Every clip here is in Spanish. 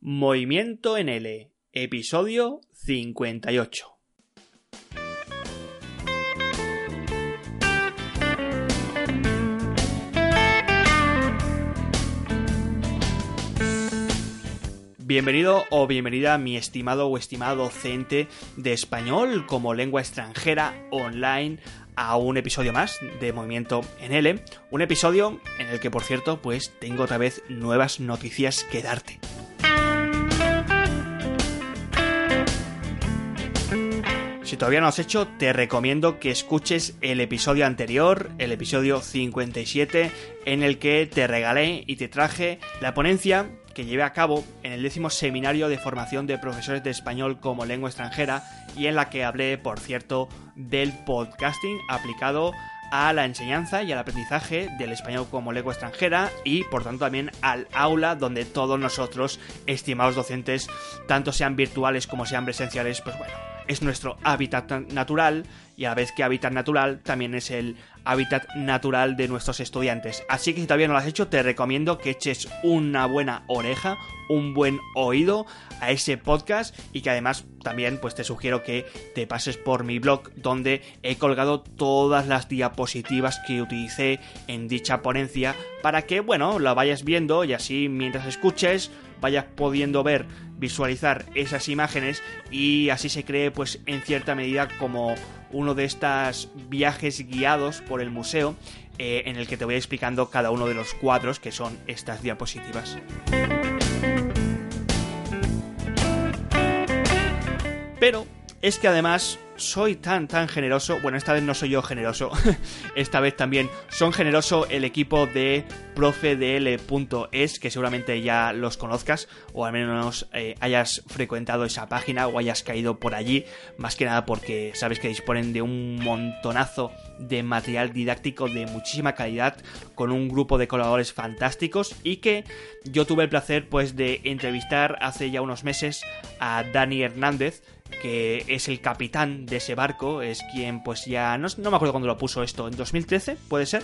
Movimiento en L, episodio 58. Bienvenido o bienvenida mi estimado o estimado docente de español como lengua extranjera online a un episodio más de Movimiento en L, un episodio en el que por cierto pues tengo otra vez nuevas noticias que darte. Si todavía no has hecho, te recomiendo que escuches el episodio anterior, el episodio 57, en el que te regalé y te traje la ponencia que llevé a cabo en el décimo seminario de formación de profesores de español como lengua extranjera y en la que hablé, por cierto, del podcasting aplicado a la enseñanza y al aprendizaje del español como lengua extranjera y por tanto también al aula donde todos nosotros, estimados docentes, tanto sean virtuales como sean presenciales, pues bueno, es nuestro hábitat natural y a la vez que hábitat natural también es el hábitat natural de nuestros estudiantes. Así que si todavía no lo has hecho, te recomiendo que eches una buena oreja, un buen oído a ese podcast y que además también pues te sugiero que te pases por mi blog donde he colgado todas las diapositivas que utilicé en dicha ponencia para que bueno, la vayas viendo y así mientras escuches vayas pudiendo ver, visualizar esas imágenes y así se cree pues en cierta medida como uno de estos viajes guiados por el museo eh, en el que te voy explicando cada uno de los cuadros que son estas diapositivas. Pero es que además soy tan tan generoso, bueno, esta vez no soy yo generoso, esta vez también son generoso el equipo de profedl.es, que seguramente ya los conozcas o al menos eh, hayas frecuentado esa página o hayas caído por allí, más que nada porque sabes que disponen de un montonazo de material didáctico de muchísima calidad con un grupo de colaboradores fantásticos y que yo tuve el placer pues de entrevistar hace ya unos meses a Dani Hernández que es el capitán de ese barco, es quien pues ya, no, me acuerdo cuándo lo puso esto, en 2013 puede ser,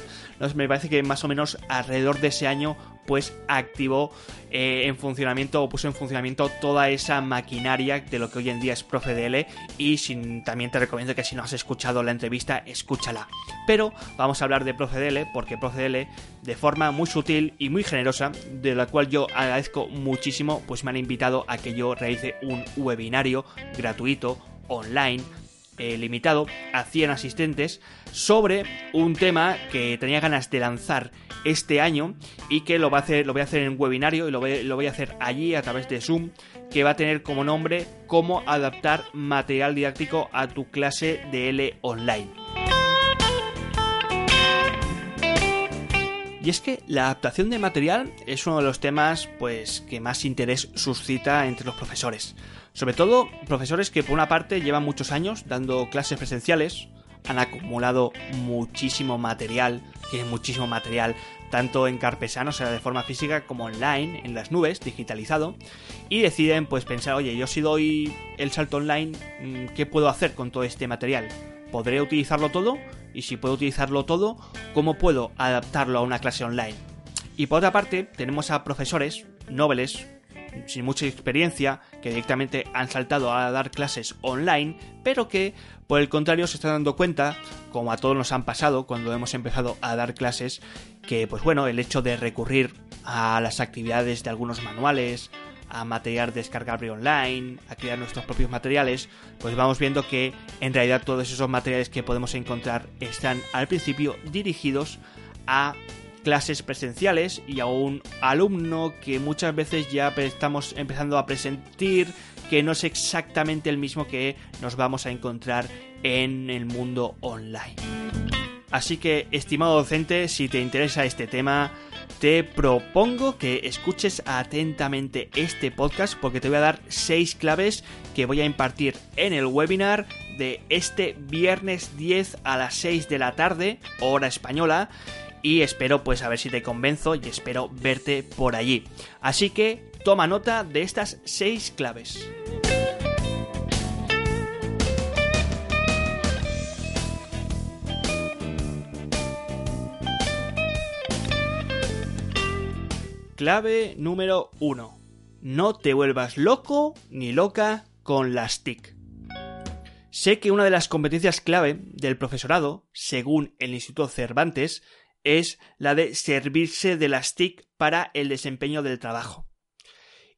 me parece que más o menos alrededor de ese año pues activó eh, en funcionamiento o puso en funcionamiento toda esa maquinaria de lo que hoy en día es ProfeDL y sin, también te recomiendo que si no has escuchado la entrevista, escúchala. Pero vamos a hablar de ProfeDL porque ProfeDL de forma muy sutil y muy generosa, de la cual yo agradezco muchísimo, pues me han invitado a que yo realice un webinario gratuito online eh, limitado a 100 asistentes sobre un tema que tenía ganas de lanzar este año y que lo, a hacer, lo voy a hacer en un webinario y lo voy, lo voy a hacer allí a través de Zoom que va a tener como nombre cómo adaptar material didáctico a tu clase de L online. Y es que la adaptación de material es uno de los temas pues que más interés suscita entre los profesores. Sobre todo profesores que por una parte llevan muchos años dando clases presenciales, han acumulado muchísimo material, tienen muchísimo material tanto en Carpesano, o sea, de forma física, como online, en las nubes, digitalizado, y deciden pues pensar, oye, yo si doy el salto online, mm, ¿qué puedo hacer con todo este material? ¿Podré utilizarlo todo? Y si puedo utilizarlo todo, ¿cómo puedo adaptarlo a una clase online? Y por otra parte, tenemos a profesores, nobles, sin mucha experiencia, que directamente han saltado a dar clases online, pero que por el contrario se están dando cuenta, como a todos nos han pasado cuando hemos empezado a dar clases, que pues bueno, el hecho de recurrir a las actividades de algunos manuales, a material descargable online, a crear nuestros propios materiales, pues vamos viendo que en realidad todos esos materiales que podemos encontrar están al principio dirigidos a clases presenciales y a un alumno que muchas veces ya estamos empezando a presentir que no es exactamente el mismo que nos vamos a encontrar en el mundo online. Así que, estimado docente, si te interesa este tema, te propongo que escuches atentamente este podcast porque te voy a dar seis claves que voy a impartir en el webinar de este viernes 10 a las 6 de la tarde, hora española, y espero pues a ver si te convenzo y espero verte por allí. Así que toma nota de estas seis claves. Clave número 1. no te vuelvas loco ni loca con las TIC. Sé que una de las competencias clave del profesorado, según el Instituto Cervantes, es la de servirse de las TIC para el desempeño del trabajo.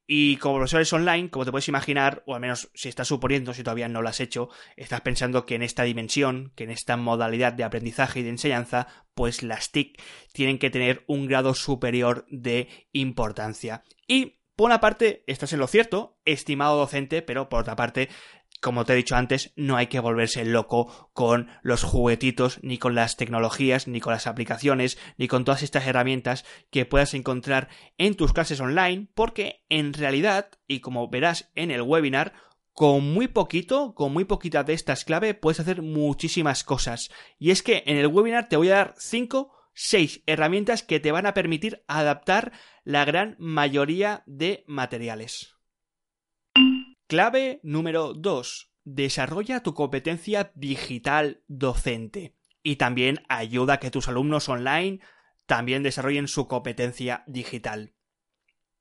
Y como profesores online, como te puedes imaginar, o al menos si estás suponiendo, si todavía no lo has hecho, estás pensando que en esta dimensión, que en esta modalidad de aprendizaje y de enseñanza, pues las TIC tienen que tener un grado superior de importancia. Y por una parte, estás en lo cierto, estimado docente, pero por otra parte, como te he dicho antes, no hay que volverse loco con los juguetitos, ni con las tecnologías, ni con las aplicaciones, ni con todas estas herramientas que puedas encontrar en tus clases online, porque en realidad, y como verás en el webinar, con muy poquito, con muy poquita de estas clave, puedes hacer muchísimas cosas. Y es que en el webinar te voy a dar 5, 6 herramientas que te van a permitir adaptar la gran mayoría de materiales. Clave número 2. Desarrolla tu competencia digital docente. Y también ayuda a que tus alumnos online también desarrollen su competencia digital.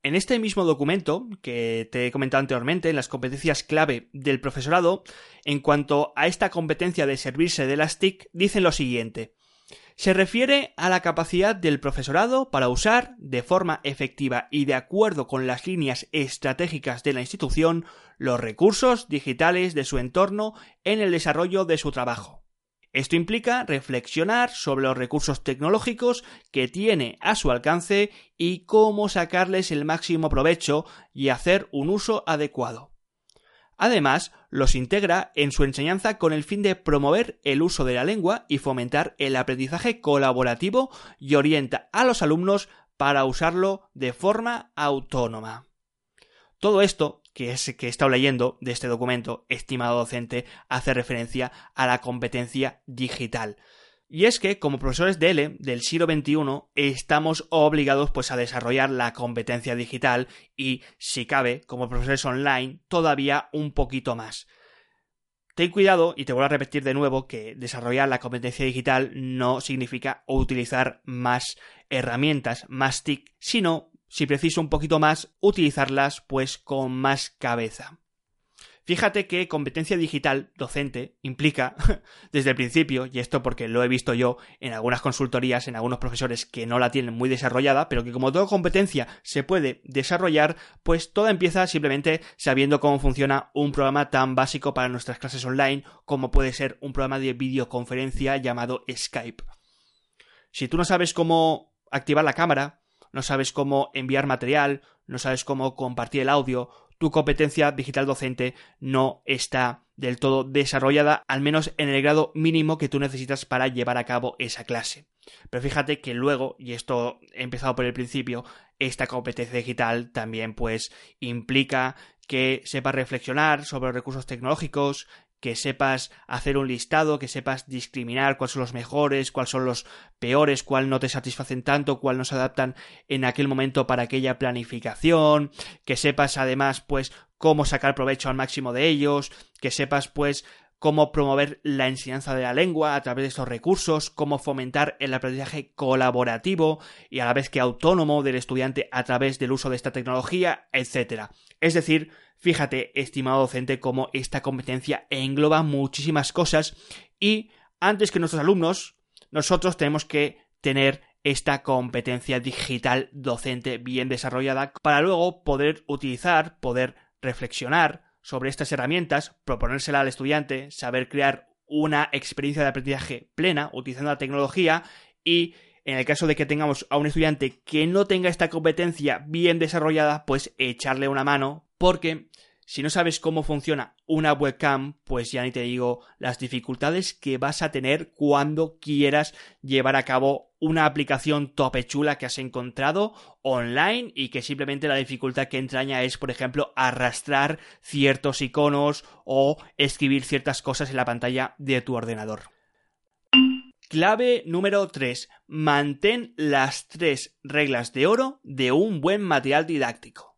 En este mismo documento que te he comentado anteriormente, en las competencias clave del profesorado, en cuanto a esta competencia de servirse de las TIC, dicen lo siguiente. Se refiere a la capacidad del profesorado para usar, de forma efectiva y de acuerdo con las líneas estratégicas de la institución, los recursos digitales de su entorno en el desarrollo de su trabajo. Esto implica reflexionar sobre los recursos tecnológicos que tiene a su alcance y cómo sacarles el máximo provecho y hacer un uso adecuado. Además, los integra en su enseñanza con el fin de promover el uso de la lengua y fomentar el aprendizaje colaborativo y orienta a los alumnos para usarlo de forma autónoma. Todo esto que es he estado leyendo de este documento, estimado docente, hace referencia a la competencia digital. Y es que, como profesores de L del siglo XXI, estamos obligados pues a desarrollar la competencia digital y, si cabe, como profesores online, todavía un poquito más. Ten cuidado, y te voy a repetir de nuevo, que desarrollar la competencia digital no significa utilizar más herramientas, más TIC, sino, si preciso un poquito más, utilizarlas pues con más cabeza. Fíjate que competencia digital docente implica desde el principio, y esto porque lo he visto yo en algunas consultorías, en algunos profesores que no la tienen muy desarrollada, pero que como toda competencia se puede desarrollar, pues todo empieza simplemente sabiendo cómo funciona un programa tan básico para nuestras clases online como puede ser un programa de videoconferencia llamado Skype. Si tú no sabes cómo activar la cámara, no sabes cómo enviar material, no sabes cómo compartir el audio, tu competencia digital docente no está del todo desarrollada, al menos en el grado mínimo que tú necesitas para llevar a cabo esa clase. Pero fíjate que luego, y esto he empezado por el principio, esta competencia digital también pues implica que sepas reflexionar sobre recursos tecnológicos, que sepas hacer un listado, que sepas discriminar cuáles son los mejores, cuáles son los peores, cuál no te satisfacen tanto, cuál no se adaptan en aquel momento para aquella planificación, que sepas además pues cómo sacar provecho al máximo de ellos, que sepas pues cómo promover la enseñanza de la lengua a través de estos recursos, cómo fomentar el aprendizaje colaborativo y a la vez que autónomo del estudiante a través del uso de esta tecnología, etc. Es decir, Fíjate, estimado docente, cómo esta competencia engloba muchísimas cosas y antes que nuestros alumnos, nosotros tenemos que tener esta competencia digital docente bien desarrollada para luego poder utilizar, poder reflexionar sobre estas herramientas, proponérsela al estudiante, saber crear una experiencia de aprendizaje plena utilizando la tecnología y en el caso de que tengamos a un estudiante que no tenga esta competencia bien desarrollada, pues echarle una mano porque si no sabes cómo funciona una webcam, pues ya ni te digo las dificultades que vas a tener cuando quieras llevar a cabo una aplicación topechula que has encontrado online y que simplemente la dificultad que entraña es, por ejemplo, arrastrar ciertos iconos o escribir ciertas cosas en la pantalla de tu ordenador. Clave número 3. Mantén las tres reglas de oro de un buen material didáctico.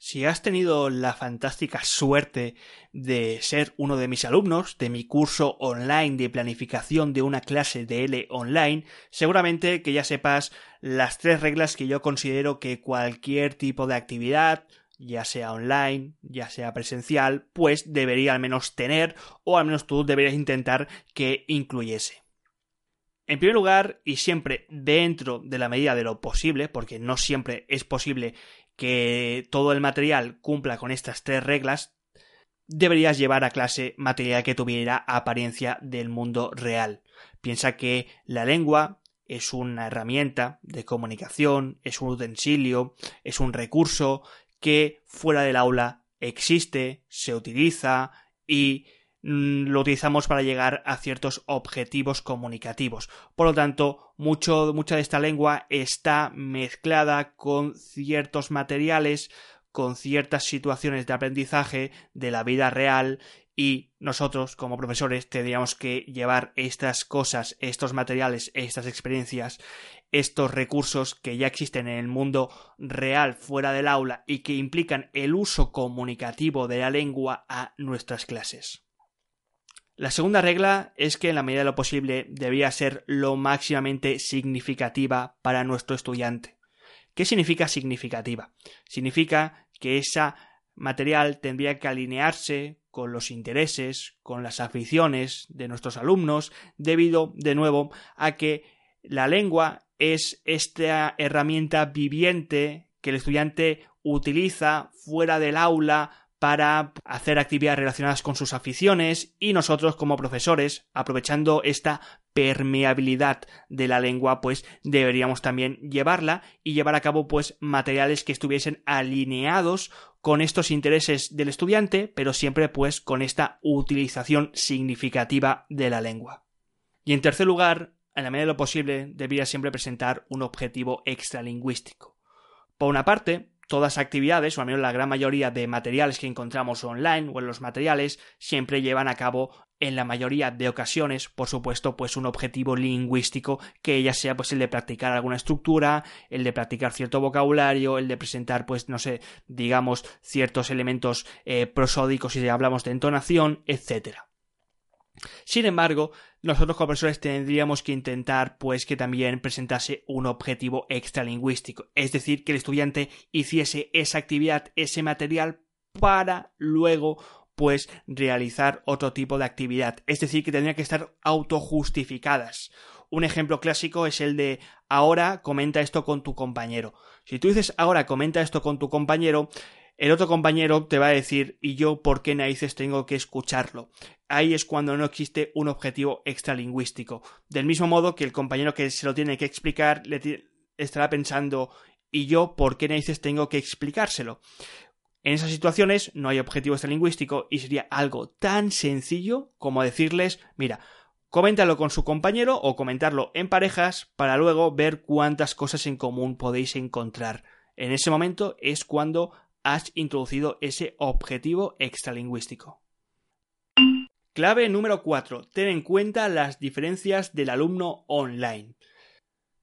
Si has tenido la fantástica suerte de ser uno de mis alumnos de mi curso online de planificación de una clase de L online, seguramente que ya sepas las tres reglas que yo considero que cualquier tipo de actividad, ya sea online, ya sea presencial, pues debería al menos tener, o al menos tú deberías intentar que incluyese. En primer lugar, y siempre dentro de la medida de lo posible, porque no siempre es posible que todo el material cumpla con estas tres reglas, deberías llevar a clase material que tuviera apariencia del mundo real. Piensa que la lengua es una herramienta de comunicación, es un utensilio, es un recurso que fuera del aula existe, se utiliza y lo utilizamos para llegar a ciertos objetivos comunicativos. Por lo tanto, mucho, mucha de esta lengua está mezclada con ciertos materiales, con ciertas situaciones de aprendizaje de la vida real y nosotros como profesores tendríamos que llevar estas cosas, estos materiales, estas experiencias, estos recursos que ya existen en el mundo real fuera del aula y que implican el uso comunicativo de la lengua a nuestras clases. La segunda regla es que en la medida de lo posible debía ser lo máximamente significativa para nuestro estudiante. ¿Qué significa significativa? Significa que esa material tendría que alinearse con los intereses, con las aficiones de nuestros alumnos, debido, de nuevo, a que la lengua es esta herramienta viviente que el estudiante utiliza fuera del aula para hacer actividades relacionadas con sus aficiones y nosotros como profesores, aprovechando esta permeabilidad de la lengua, pues deberíamos también llevarla y llevar a cabo pues materiales que estuviesen alineados con estos intereses del estudiante, pero siempre pues con esta utilización significativa de la lengua. Y en tercer lugar, en la medida de lo posible, debería siempre presentar un objetivo extralingüístico. Por una parte, todas las actividades, o al menos la gran mayoría de materiales que encontramos online o en los materiales, siempre llevan a cabo en la mayoría de ocasiones, por supuesto, pues un objetivo lingüístico que ya sea pues el de practicar alguna estructura, el de practicar cierto vocabulario, el de presentar pues no sé, digamos ciertos elementos eh, prosódicos si hablamos de entonación, etcétera. Sin embargo, nosotros como profesores tendríamos que intentar pues que también presentase un objetivo extralingüístico, es decir, que el estudiante hiciese esa actividad, ese material para luego pues realizar otro tipo de actividad, es decir, que tendrían que estar autojustificadas. Un ejemplo clásico es el de ahora comenta esto con tu compañero. Si tú dices ahora comenta esto con tu compañero, el otro compañero te va a decir ¿y yo por qué narices tengo que escucharlo? Ahí es cuando no existe un objetivo extralingüístico. Del mismo modo que el compañero que se lo tiene que explicar le estará pensando ¿y yo por qué narices tengo que explicárselo? En esas situaciones no hay objetivo extralingüístico y sería algo tan sencillo como decirles, mira, coméntalo con su compañero o comentarlo en parejas para luego ver cuántas cosas en común podéis encontrar. En ese momento es cuando has introducido ese objetivo extralingüístico. Clave número 4. Ten en cuenta las diferencias del alumno online.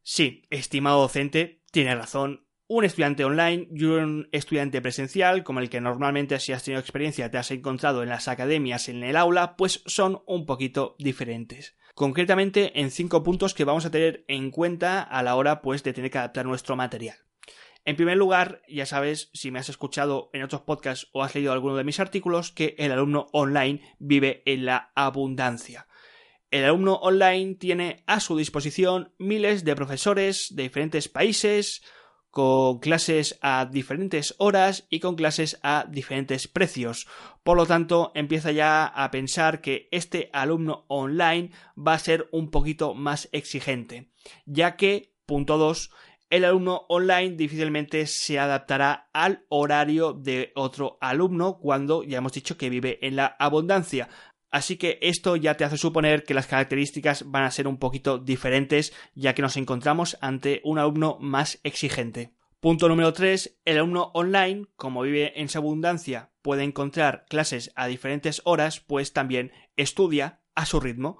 Sí, estimado docente, tiene razón. Un estudiante online y un estudiante presencial, como el que normalmente si has tenido experiencia te has encontrado en las academias en el aula, pues son un poquito diferentes. Concretamente en cinco puntos que vamos a tener en cuenta a la hora pues de tener que adaptar nuestro material. En primer lugar, ya sabes, si me has escuchado en otros podcasts o has leído alguno de mis artículos, que el alumno online vive en la abundancia. El alumno online tiene a su disposición miles de profesores de diferentes países, con clases a diferentes horas y con clases a diferentes precios. Por lo tanto, empieza ya a pensar que este alumno online va a ser un poquito más exigente, ya que, punto 2, el alumno online difícilmente se adaptará al horario de otro alumno cuando ya hemos dicho que vive en la abundancia. Así que esto ya te hace suponer que las características van a ser un poquito diferentes ya que nos encontramos ante un alumno más exigente. Punto número 3. El alumno online, como vive en su abundancia, puede encontrar clases a diferentes horas, pues también estudia a su ritmo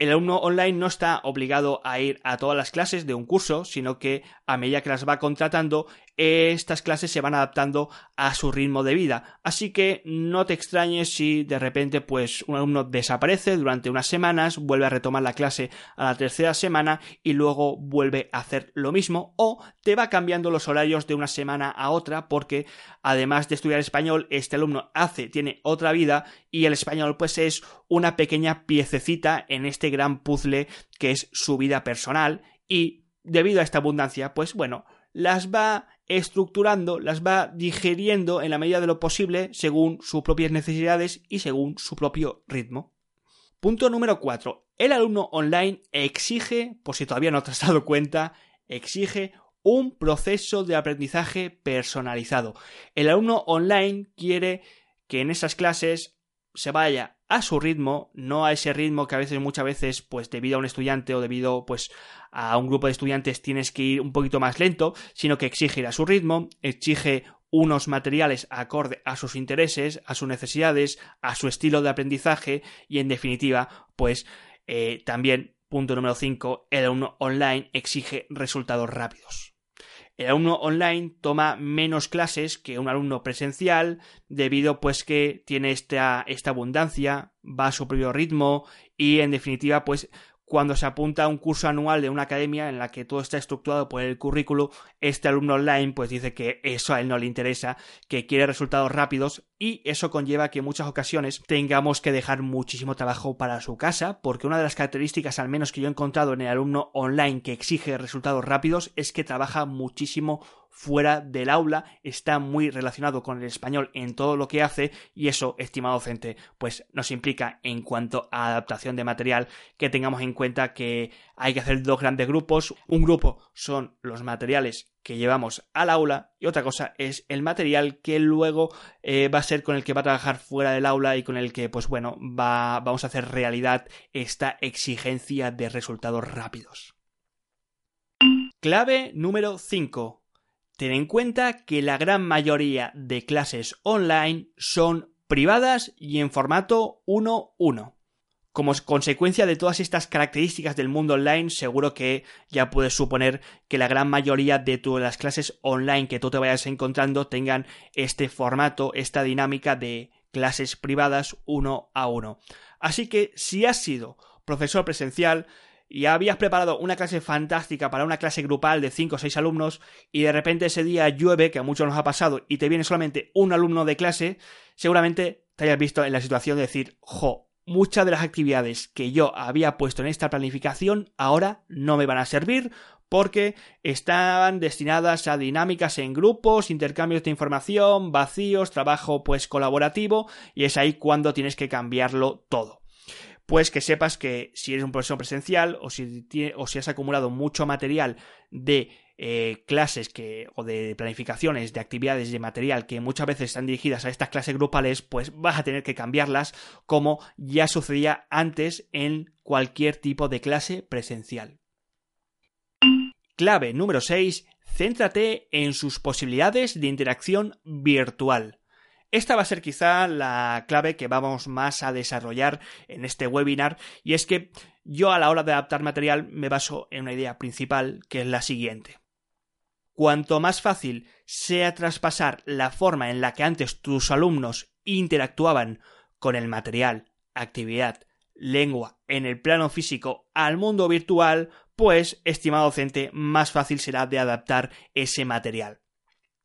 el alumno online no está obligado a ir a todas las clases de un curso, sino que a medida que las va contratando, estas clases se van adaptando a su ritmo de vida. Así que no te extrañes si de repente pues un alumno desaparece durante unas semanas, vuelve a retomar la clase a la tercera semana y luego vuelve a hacer lo mismo o te va cambiando los horarios de una semana a otra porque además de estudiar español este alumno hace, tiene otra vida y el español pues es una pequeña piececita en este gran puzzle que es su vida personal y debido a esta abundancia pues bueno las va estructurando, las va digiriendo en la medida de lo posible según sus propias necesidades y según su propio ritmo. Punto número 4. El alumno online exige, por si todavía no te has dado cuenta, exige un proceso de aprendizaje personalizado. El alumno online quiere que en esas clases se vaya a su ritmo, no a ese ritmo que a veces, muchas veces, pues debido a un estudiante o debido, pues, a un grupo de estudiantes tienes que ir un poquito más lento, sino que exige ir a su ritmo, exige unos materiales acorde a sus intereses, a sus necesidades, a su estilo de aprendizaje y, en definitiva, pues, eh, también, punto número 5, el alumno online exige resultados rápidos. El alumno online toma menos clases que un alumno presencial debido pues que tiene esta, esta abundancia, va a su propio ritmo y en definitiva pues cuando se apunta a un curso anual de una academia en la que todo está estructurado por el currículo, este alumno online pues dice que eso a él no le interesa, que quiere resultados rápidos y eso conlleva que en muchas ocasiones tengamos que dejar muchísimo trabajo para su casa, porque una de las características al menos que yo he encontrado en el alumno online que exige resultados rápidos es que trabaja muchísimo fuera del aula, está muy relacionado con el español en todo lo que hace y eso, estimado docente, pues nos implica en cuanto a adaptación de material que tengamos en cuenta que hay que hacer dos grandes grupos. Un grupo son los materiales que llevamos al aula y otra cosa es el material que luego eh, va a ser con el que va a trabajar fuera del aula y con el que pues bueno va, vamos a hacer realidad esta exigencia de resultados rápidos. Clave número 5 Ten en cuenta que la gran mayoría de clases online son privadas y en formato 1-1. Como consecuencia de todas estas características del mundo online, seguro que ya puedes suponer que la gran mayoría de todas las clases online que tú te vayas encontrando tengan este formato, esta dinámica de clases privadas uno a uno. Así que si has sido profesor presencial, y habías preparado una clase fantástica para una clase grupal de 5 o 6 alumnos y de repente ese día llueve, que a muchos nos ha pasado, y te viene solamente un alumno de clase, seguramente te hayas visto en la situación de decir, jo, muchas de las actividades que yo había puesto en esta planificación ahora no me van a servir porque estaban destinadas a dinámicas en grupos, intercambios de información, vacíos, trabajo pues colaborativo y es ahí cuando tienes que cambiarlo todo pues que sepas que si eres un profesor presencial o si, o si has acumulado mucho material de eh, clases que, o de planificaciones de actividades de material que muchas veces están dirigidas a estas clases grupales, pues vas a tener que cambiarlas como ya sucedía antes en cualquier tipo de clase presencial. Clave número 6. Céntrate en sus posibilidades de interacción virtual. Esta va a ser quizá la clave que vamos más a desarrollar en este webinar y es que yo a la hora de adaptar material me baso en una idea principal que es la siguiente. Cuanto más fácil sea traspasar la forma en la que antes tus alumnos interactuaban con el material, actividad, lengua en el plano físico al mundo virtual, pues, estimado docente, más fácil será de adaptar ese material.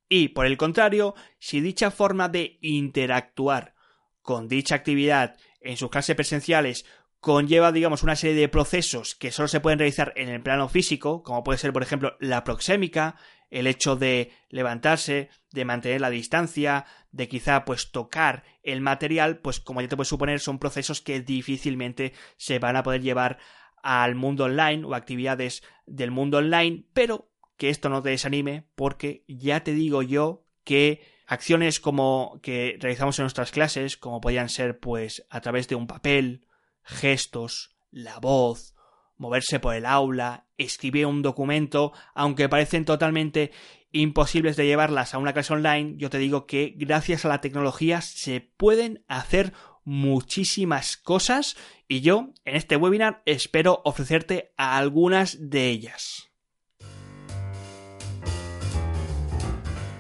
Y, por el contrario, si dicha forma de interactuar con dicha actividad en sus clases presenciales conlleva, digamos, una serie de procesos que solo se pueden realizar en el plano físico, como puede ser, por ejemplo, la proxémica, el hecho de levantarse, de mantener la distancia, de quizá pues tocar el material, pues como ya te puedes suponer, son procesos que difícilmente se van a poder llevar al mundo online o actividades del mundo online, pero que esto no te desanime porque ya te digo yo que acciones como que realizamos en nuestras clases, como podían ser pues a través de un papel, gestos, la voz, moverse por el aula, escribir un documento, aunque parecen totalmente imposibles de llevarlas a una clase online, yo te digo que gracias a la tecnología se pueden hacer muchísimas cosas y yo en este webinar espero ofrecerte algunas de ellas.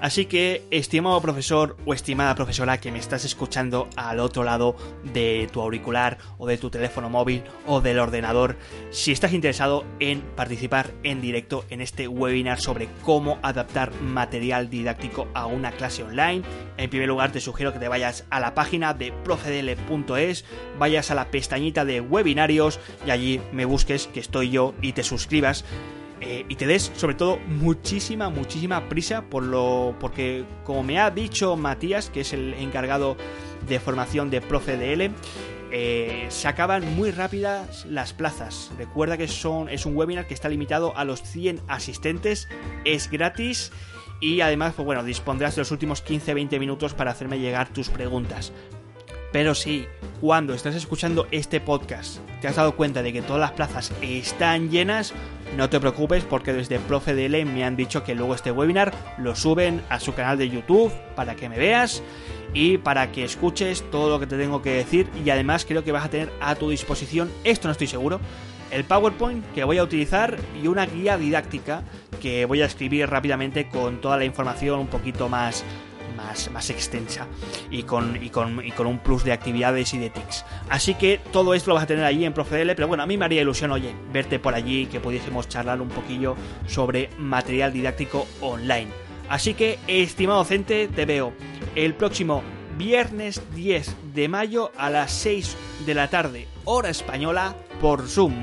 Así que, estimado profesor o estimada profesora que me estás escuchando al otro lado de tu auricular o de tu teléfono móvil o del ordenador, si estás interesado en participar en directo en este webinar sobre cómo adaptar material didáctico a una clase online, en primer lugar te sugiero que te vayas a la página de profedele.es, vayas a la pestañita de webinarios y allí me busques que estoy yo y te suscribas eh, y te des sobre todo muchísima, muchísima prisa por lo, porque como me ha dicho Matías, que es el encargado de formación de Profe DL, eh, se acaban muy rápidas las plazas. Recuerda que son, es un webinar que está limitado a los 100 asistentes, es gratis y además, pues bueno, dispondrás de los últimos 15-20 minutos para hacerme llegar tus preguntas. Pero si cuando estás escuchando este podcast te has dado cuenta de que todas las plazas están llenas, no te preocupes porque desde ProfeDL me han dicho que luego este webinar lo suben a su canal de YouTube para que me veas y para que escuches todo lo que te tengo que decir y además creo que vas a tener a tu disposición, esto no estoy seguro, el PowerPoint que voy a utilizar y una guía didáctica que voy a escribir rápidamente con toda la información un poquito más más, extensa y con, y, con, y con un plus de actividades y de tics. Así que todo esto lo vas a tener allí en ProfeDL, pero bueno, a mí me haría ilusión, oye, verte por allí, que pudiésemos charlar un poquillo sobre material didáctico online. Así que, estimado docente, te veo el próximo viernes 10 de mayo a las 6 de la tarde, hora española, por Zoom.